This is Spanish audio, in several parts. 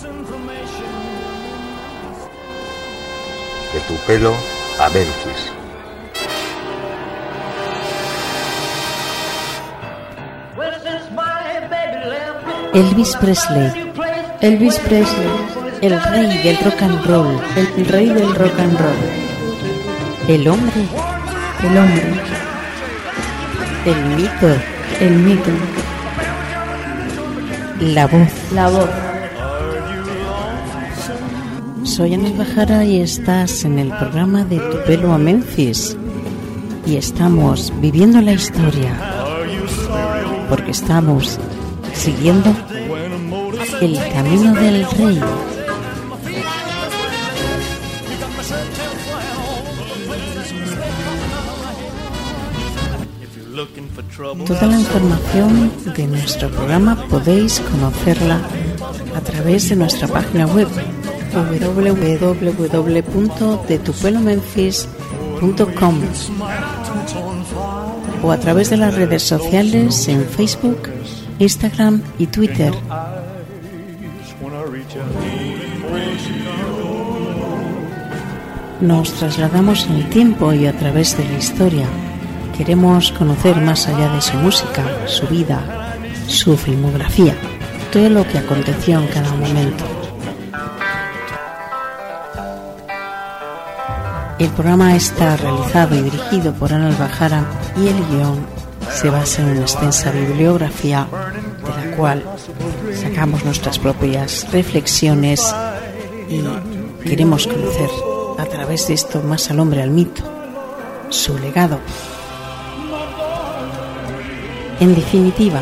De tu pelo a Memphis. Elvis Presley. Elvis Presley. El rey del rock and roll. El rey del rock and roll. El hombre. El hombre. El mito. El mito. La voz. La voz. Soy Ana Bajara y estás en el programa de Tu pelo a Memphis. Y estamos viviendo la historia. Porque estamos siguiendo el camino del rey. Toda la información de nuestro programa podéis conocerla a través de nuestra página web www.detupelomemphis.com o a través de las redes sociales en Facebook, Instagram y Twitter. Nos trasladamos en el tiempo y a través de la historia. Queremos conocer más allá de su música, su vida, su filmografía, todo lo que aconteció en cada momento. El programa está realizado y dirigido por Ana Albajara y el guion se basa en una extensa bibliografía de la cual sacamos nuestras propias reflexiones y queremos conocer a través de esto más al hombre, al mito, su legado. En definitiva,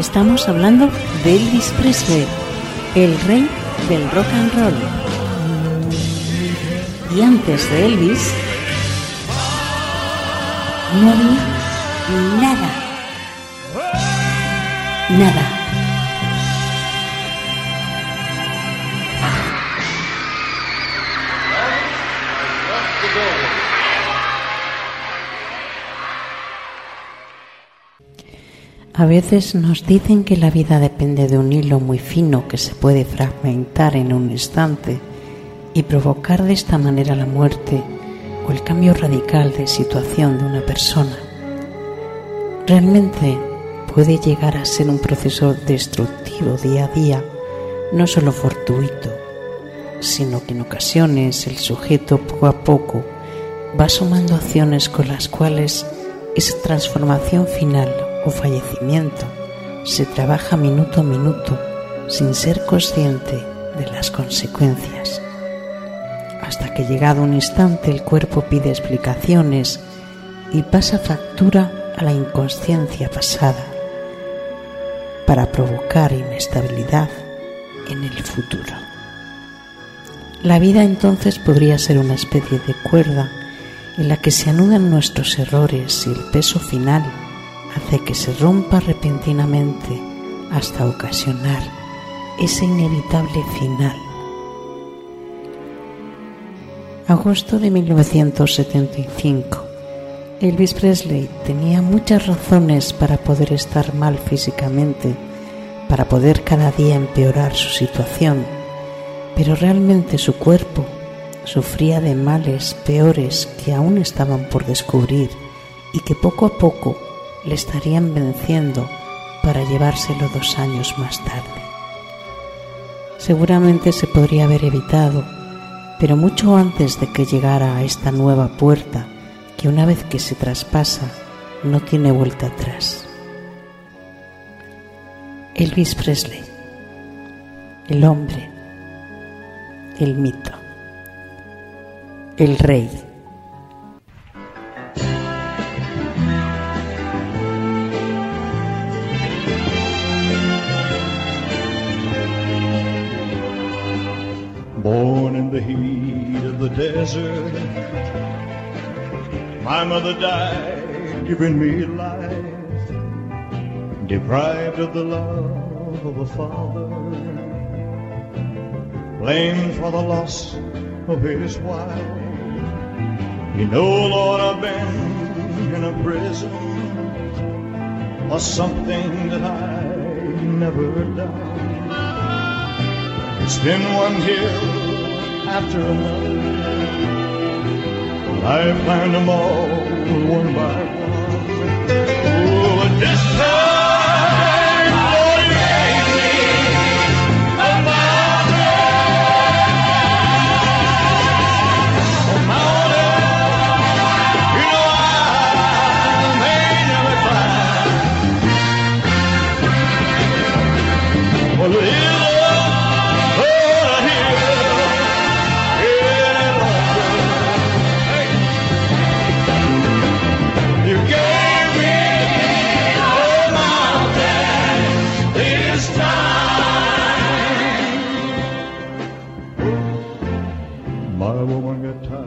estamos hablando de Elvis Presley, el rey del rock and roll. Y antes de Elvis, no había nada. Nada. A veces nos dicen que la vida depende de un hilo muy fino que se puede fragmentar en un instante y provocar de esta manera la muerte o el cambio radical de situación de una persona. Realmente puede llegar a ser un proceso destructivo día a día, no solo fortuito, sino que en ocasiones el sujeto poco a poco va sumando acciones con las cuales esa transformación final o fallecimiento se trabaja minuto a minuto sin ser consciente de las consecuencias. Hasta que llegado un instante el cuerpo pide explicaciones y pasa factura a la inconsciencia pasada para provocar inestabilidad en el futuro. La vida entonces podría ser una especie de cuerda en la que se anudan nuestros errores y el peso final hace que se rompa repentinamente hasta ocasionar ese inevitable final. Agosto de 1975. Elvis Presley tenía muchas razones para poder estar mal físicamente, para poder cada día empeorar su situación, pero realmente su cuerpo sufría de males peores que aún estaban por descubrir y que poco a poco le estarían venciendo para llevárselo dos años más tarde. Seguramente se podría haber evitado, pero mucho antes de que llegara a esta nueva puerta, que una vez que se traspasa no tiene vuelta atrás. Elvis Presley, el hombre, el mito, el rey. The heat of the desert. My mother died, giving me life, deprived of the love of a father, blamed for the loss of his wife. You know, Lord, I've been in a prison or something that I never done. It's been one hill after another. I've climbed them all one by one. Oh, but